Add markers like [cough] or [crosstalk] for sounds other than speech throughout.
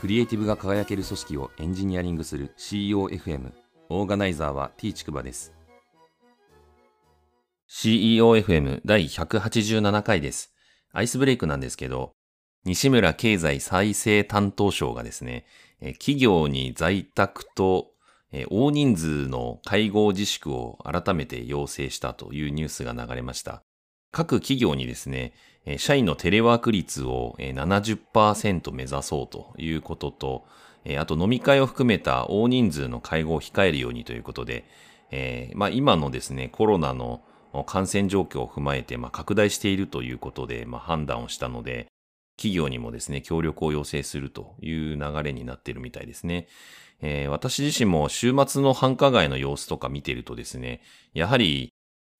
クリエイティブが輝ける組織をエンジニアリングする CEOFM オーガナイザーは T ちくばです。CEOFM 第187回です。アイスブレイクなんですけど西村経済再生担当省がですね企業に在宅と大人数の会合自粛を改めて要請したというニュースが流れました。各企業にですね、社員のテレワーク率を70%目指そうということと、あと飲み会を含めた大人数の会合を控えるようにということで、まあ、今のですね、コロナの感染状況を踏まえて、まあ、拡大しているということで、まあ、判断をしたので、企業にもですね、協力を要請するという流れになっているみたいですね。えー、私自身も週末の繁華街の様子とか見てるとですね、やはり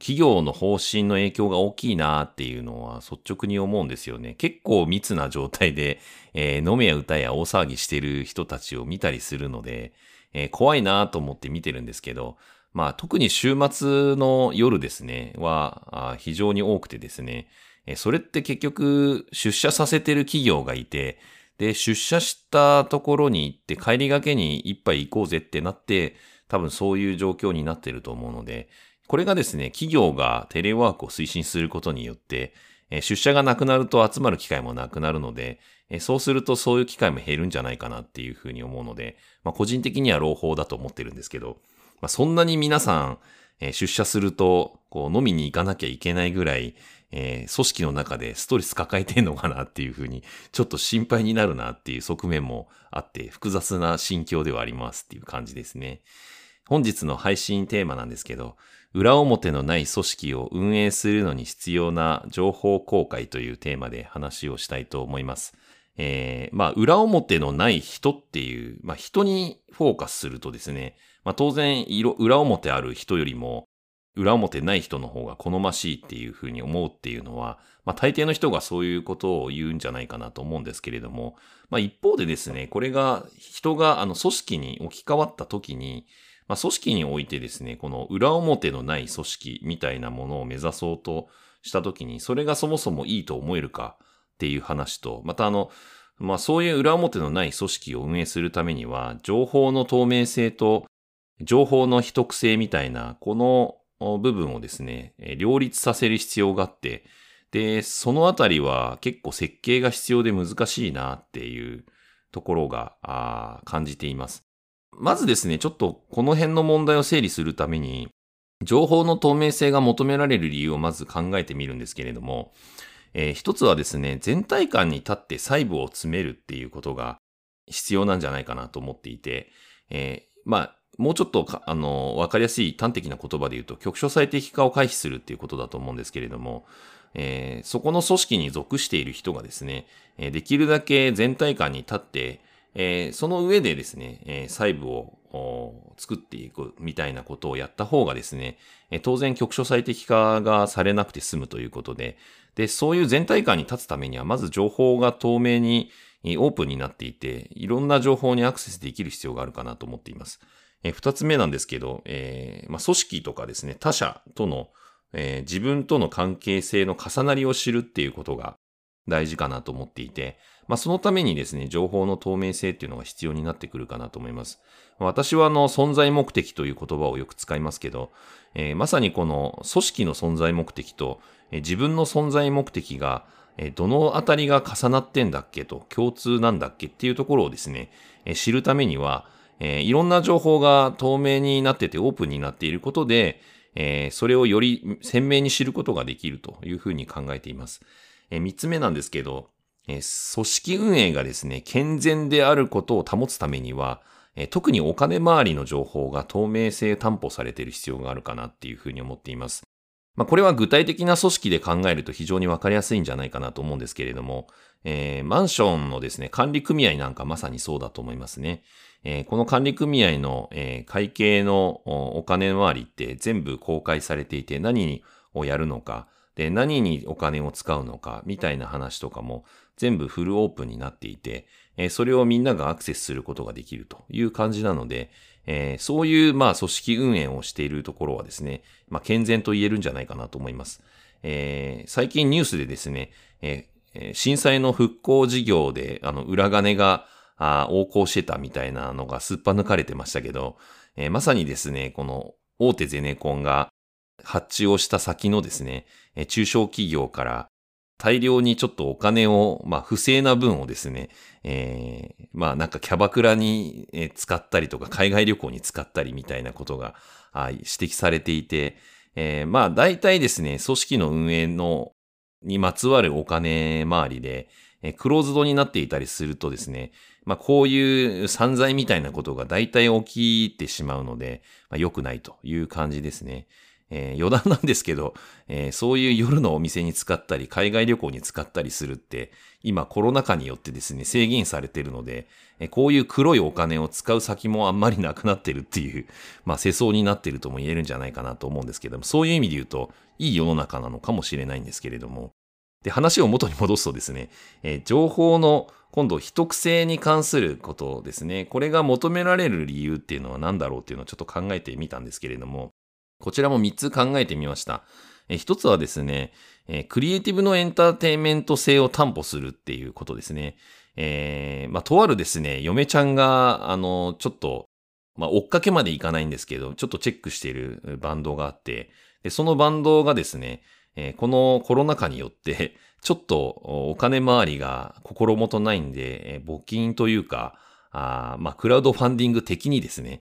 企業の方針の影響が大きいなっていうのは率直に思うんですよね。結構密な状態で、えー、飲めや歌や大騒ぎしてる人たちを見たりするので、えー、怖いなと思って見てるんですけど、まあ特に週末の夜ですね、は非常に多くてですね、それって結局出社させてる企業がいて、で、出社したところに行って帰りがけに一杯行こうぜってなって、多分そういう状況になってると思うので、これがですね、企業がテレワークを推進することによって、出社がなくなると集まる機会もなくなるので、そうするとそういう機会も減るんじゃないかなっていうふうに思うので、まあ、個人的には朗報だと思ってるんですけど、まあ、そんなに皆さん、出社すると、こう飲みに行かなきゃいけないぐらい、えー、組織の中でストレス抱えてんのかなっていうふうに、ちょっと心配になるなっていう側面もあって、複雑な心境ではありますっていう感じですね。本日の配信テーマなんですけど、裏表のない組織を運営するのに必要な情報公開というテーマで話をしたいと思います。えー、まあ、裏表のない人っていう、まあ、人にフォーカスするとですね、まあ、当然、裏表ある人よりも、裏表ない人の方が好ましいっていうふうに思うっていうのは、まあ、大抵の人がそういうことを言うんじゃないかなと思うんですけれども、まあ、一方でですね、これが人があの組織に置き換わった時に、まあ、組織においてですね、この裏表のない組織みたいなものを目指そうとしたときに、それがそもそもいいと思えるかっていう話と、またあの、まあそういう裏表のない組織を運営するためには、情報の透明性と情報の秘匿性みたいな、この部分をですね、両立させる必要があって、で、そのあたりは結構設計が必要で難しいなっていうところが感じています。まずですね、ちょっとこの辺の問題を整理するために、情報の透明性が求められる理由をまず考えてみるんですけれども、えー、一つはですね、全体感に立って細部を詰めるっていうことが必要なんじゃないかなと思っていて、えー、まあ、もうちょっとあの、わかりやすい端的な言葉で言うと、局所最適化を回避するっていうことだと思うんですけれども、えー、そこの組織に属している人がですね、できるだけ全体感に立って、えー、その上でですね、えー、細部を作っていくみたいなことをやった方がですね、えー、当然局所最適化がされなくて済むということで、で、そういう全体感に立つためには、まず情報が透明にオープンになっていて、いろんな情報にアクセスできる必要があるかなと思っています。えー、二つ目なんですけど、えーまあ、組織とかですね、他者との、えー、自分との関係性の重なりを知るっていうことが大事かなと思っていて、まあ、そのためにですね、情報の透明性っていうのが必要になってくるかなと思います。私はあの、存在目的という言葉をよく使いますけど、えー、まさにこの組織の存在目的と、えー、自分の存在目的が、えー、どのあたりが重なってんだっけと、共通なんだっけっていうところをですね、え知るためには、えいろんな情報が透明になっててオープンになっていることで、えそれをより鮮明に知ることができるというふうに考えています。え三つ目なんですけど、え組織運営がですね、健全であることを保つためには、え特にお金回りの情報が透明性担保されている必要があるかなっていうふうに思っています。まあ、これは具体的な組織で考えると非常にわかりやすいんじゃないかなと思うんですけれども、えー、マンションのですね、管理組合なんかまさにそうだと思いますね。えー、この管理組合の、えー、会計のお金回りって全部公開されていて何をやるのか、で、何にお金を使うのか、みたいな話とかも全部フルオープンになっていて、えそれをみんながアクセスすることができるという感じなので、えー、そういう、まあ、組織運営をしているところはですね、まあ、健全と言えるんじゃないかなと思います。えー、最近ニュースでですね、えー、震災の復興事業で、あの、裏金が、あ横行してたみたいなのがすっぱ抜かれてましたけど、え、まさにですね、この大手ゼネコンが発注をした先のですね、中小企業から大量にちょっとお金を、まあ不正な分をですね、えー、まあなんかキャバクラに使ったりとか海外旅行に使ったりみたいなことが指摘されていて、えー、まあ大体ですね、組織の運営のにまつわるお金回りで、えクローズドになっていたりするとですね、まあこういう散財みたいなことが大体起きてしまうので、まあ、良くないという感じですね。えー、余談なんですけど、えー、そういう夜のお店に使ったり、海外旅行に使ったりするって、今コロナ禍によってですね、制限されてるので、えー、こういう黒いお金を使う先もあんまりなくなってるっていう、[laughs] まあ世相になっているとも言えるんじゃないかなと思うんですけども、そういう意味で言うと、いい世の中なのかもしれないんですけれども、で、話を元に戻すとですね、えー、情報の今度、秘匿性に関することですね。これが求められる理由っていうのは何だろうっていうのをちょっと考えてみたんですけれども、こちらも3つ考えてみました。え1つはですね、えクリエイティブのエンターテインメント性を担保するっていうことですね。えー、まあ、とあるですね、嫁ちゃんが、あの、ちょっと、まあ、追っかけまでいかないんですけど、ちょっとチェックしているバンドがあって、で、そのバンドがですね、えー、このコロナ禍によって、[laughs] ちょっとお金回りが心もとないんで、え、募金というか、あまあ、クラウドファンディング的にですね、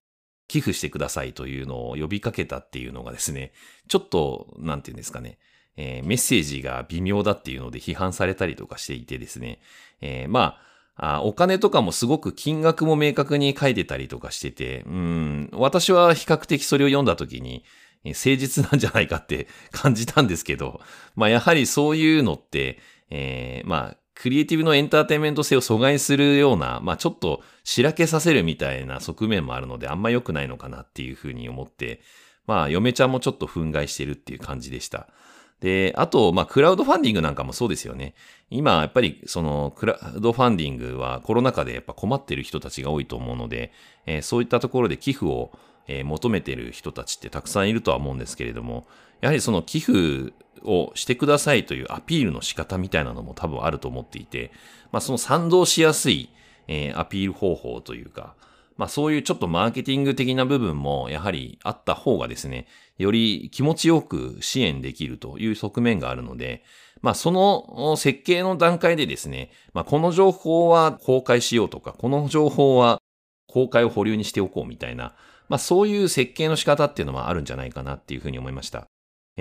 寄付してくださいというのを呼びかけたっていうのがですね、ちょっと、なんていうんですかね、えー、メッセージが微妙だっていうので批判されたりとかしていてですね、えー、まあ、あお金とかもすごく金額も明確に書いてたりとかしてて、うん、私は比較的それを読んだ時に、誠実なんじゃないかって感じたんですけど、まあやはりそういうのって、えー、まあクリエイティブのエンターテインメント性を阻害するような、まあちょっとしらけさせるみたいな側面もあるので、あんま良くないのかなっていうふうに思って、まあ嫁ちゃんもちょっと憤慨してるっていう感じでした。で、あと、まあ、クラウドファンディングなんかもそうですよね。今、やっぱり、その、クラウドファンディングはコロナ禍でやっぱ困ってる人たちが多いと思うので、えー、そういったところで寄付を、えー、求めてる人たちってたくさんいるとは思うんですけれども、やはりその寄付をしてくださいというアピールの仕方みたいなのも多分あると思っていて、まあその賛同しやすい、えー、アピール方法というか、まあそういうちょっとマーケティング的な部分もやはりあった方がですね、より気持ちよく支援できるという側面があるので、まあその設計の段階でですね、まあこの情報は公開しようとか、この情報は公開を保留にしておこうみたいな、まあそういう設計の仕方っていうのはあるんじゃないかなっていうふうに思いました。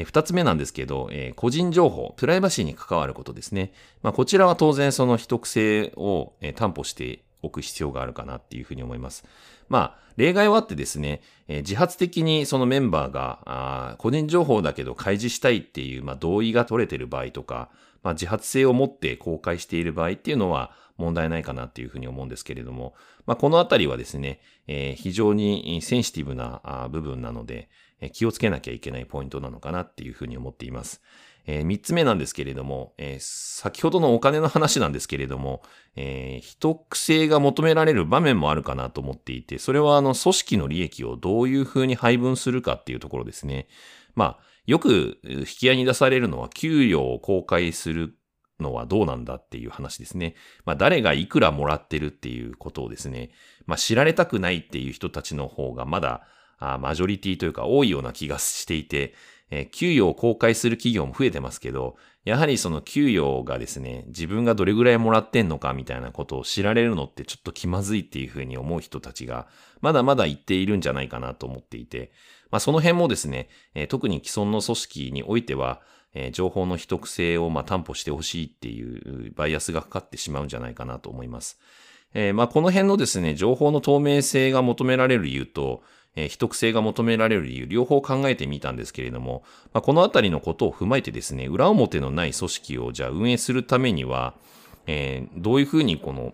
二つ目なんですけど、えー、個人情報、プライバシーに関わることですね。まあ、こちらは当然その秘匿性を、担保しておく必要があるかなっていうふうに思います。まあ、例外はあってですね、えー、自発的にそのメンバーが、あ個人情報だけど開示したいっていう、まあ、同意が取れてる場合とか、まあ、自発性を持って公開している場合っていうのは問題ないかなっていうふうに思うんですけれども、まあ、このあたりはですね、えー、非常にセンシティブな部分なので、気をつけなきゃいけないポイントなのかなっていうふうに思っています。えー、3つ目なんですけれども、えー、先ほどのお金の話なんですけれども、えー、秘匿性が求められる場面もあるかなと思っていて、それはあの組織の利益をどういうふうに配分するかっていうところですね。まあ、よく引き合いに出されるのは給与を公開するのはどうなんだっていう話ですね。まあ誰がいくらもらってるっていうことをですね、まあ知られたくないっていう人たちの方がまだマジョリティというか多いような気がしていて、えー、給与を公開する企業も増えてますけど、やはりその給与がですね、自分がどれぐらいもらってんのかみたいなことを知られるのってちょっと気まずいっていうふうに思う人たちが、まだまだ言っているんじゃないかなと思っていて、まあその辺もですね、えー、特に既存の組織においては、えー、情報の秘匿性をまあ担保してほしいっていうバイアスがかかってしまうんじゃないかなと思います。えー、まあこの辺のですね、情報の透明性が求められる理由と、えー、秘匿性が求められる理由、両方考えてみたんですけれども、まあ、このあたりのことを踏まえてですね、裏表のない組織をじゃあ運営するためには、えー、どういうふうにこの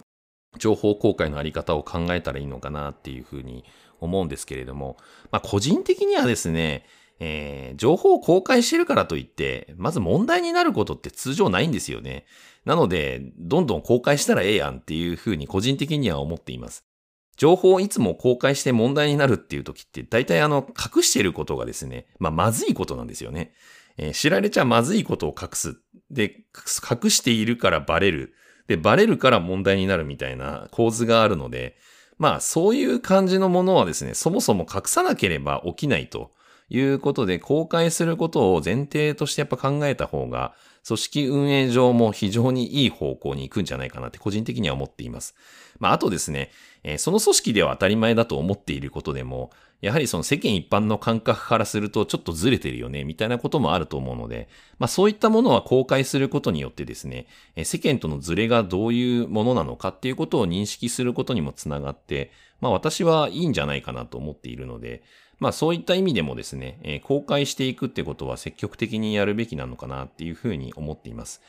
情報公開のあり方を考えたらいいのかなっていうふうに思うんですけれども、まあ、個人的にはですね、えー、情報を公開してるからといって、まず問題になることって通常ないんですよね。なので、どんどん公開したらええやんっていうふうに個人的には思っています。情報をいつも公開して問題になるっていう時って、大体あの、隠してることがですね、まあ、まずいことなんですよね。えー、知られちゃまずいことを隠す。で、隠しているからバレる。で、バレるから問題になるみたいな構図があるので、まあそういう感じのものはですね、そもそも隠さなければ起きないということで、公開することを前提としてやっぱ考えた方が、組織運営上も非常にいい方向に行くんじゃないかなって個人的には思っています。まああとですね、その組織では当たり前だと思っていることでも、やはりその世間一般の感覚からするとちょっとずれてるよね、みたいなこともあると思うので、まあそういったものは公開することによってですね、世間とのずれがどういうものなのかっていうことを認識することにもつながって、まあ私はいいんじゃないかなと思っているので、まあそういった意味でもですね、公開していくってことは積極的にやるべきなのかなっていうふうに思っています。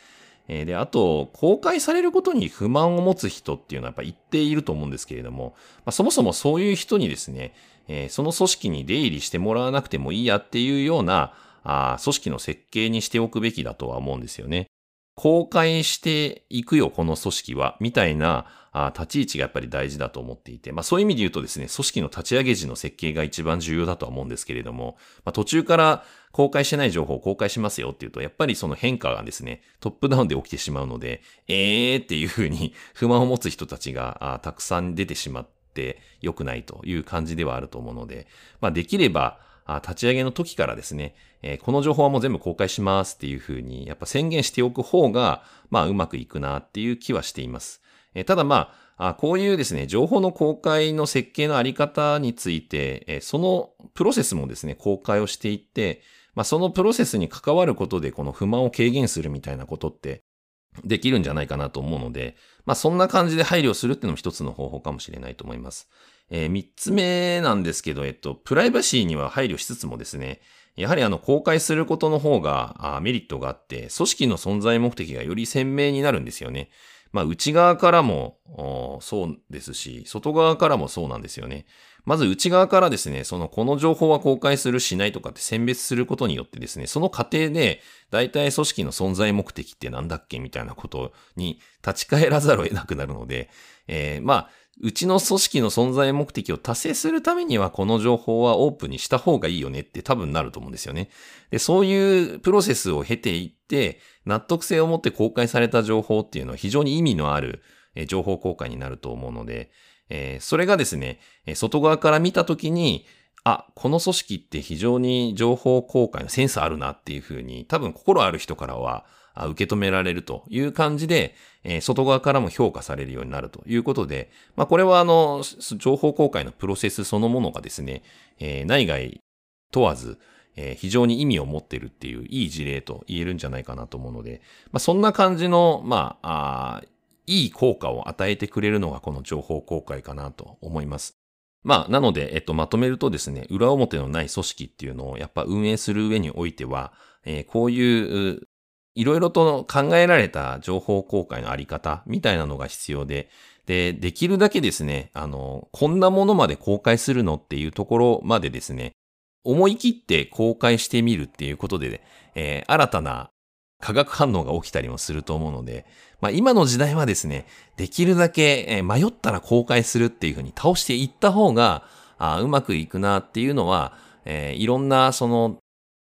えー、で、あと、公開されることに不満を持つ人っていうのはやっぱ言っていると思うんですけれども、まあ、そもそもそういう人にですね、えー、その組織に出入りしてもらわなくてもいいやっていうような、あ組織の設計にしておくべきだとは思うんですよね。公開していくよ、この組織は、みたいな立ち位置がやっぱり大事だと思っていて、まあそういう意味で言うとですね、組織の立ち上げ時の設計が一番重要だとは思うんですけれども、まあ途中から公開してない情報を公開しますよっていうと、やっぱりその変化がですね、トップダウンで起きてしまうので、えーっていうふうに [laughs] 不満を持つ人たちがたくさん出てしまって良くないという感じではあると思うので、まあできれば、立ち上げの時からですね、えこの情報はもう全部公開しますっていうふうに、やっぱ宣言しておく方が、まあうまくいくなっていう気はしています。えただまあ、こういうですね、情報の公開の設計のあり方について、えそのプロセスもですね、公開をしていって、まあ、そのプロセスに関わることでこの不満を軽減するみたいなことってできるんじゃないかなと思うので、まあ、そんな感じで配慮するっていうのも一つの方法かもしれないと思います。えー、三つ目なんですけど、えっと、プライバシーには配慮しつつもですね、やはりあの、公開することの方がメリットがあって、組織の存在目的がより鮮明になるんですよね。まあ、内側からもそうですし、外側からもそうなんですよね。まず内側からですね、その、この情報は公開するしないとかって選別することによってですね、その過程で、大体組織の存在目的ってなんだっけみたいなことに立ち返らざるを得なくなるので、えー、まあ、うちの組織の存在目的を達成するためにはこの情報はオープンにした方がいいよねって多分なると思うんですよね。で、そういうプロセスを経ていって、納得性を持って公開された情報っていうのは非常に意味のある情報公開になると思うので、え、それがですね、外側から見たときに、あ、この組織って非常に情報公開のセンスあるなっていうふうに、多分心ある人からは受け止められるという感じで、えー、外側からも評価されるようになるということで、まあこれはあの、情報公開のプロセスそのものがですね、えー、内外問わず、えー、非常に意味を持ってるっていういい事例と言えるんじゃないかなと思うので、まあそんな感じの、まあ、あいい効果を与えてくれるのがこの情報公開かなと思います。まあ、なので、えっと、まとめるとですね、裏表のない組織っていうのをやっぱ運営する上においては、えー、こういう、いろいろと考えられた情報公開のあり方みたいなのが必要で、で、できるだけですね、あの、こんなものまで公開するのっていうところまでですね、思い切って公開してみるっていうことで、えー、新たな化学反応が起きたりもすると思うので、まあ今の時代はですね、できるだけ迷ったら公開するっていうふうに倒していった方が、あうまくいくなっていうのは、えー、いろんなその、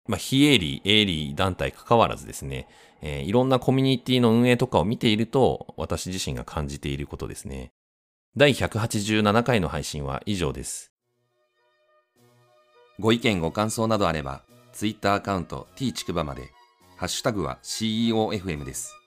まあ非営利、営利団体関わらずですね、えー、いろんなコミュニティの運営とかを見ていると、私自身が感じていることですね。第187回の配信は以上です。ご意見ご感想などあれば、Twitter アカウント t ちくばまでハッシュタグは CEOFM です。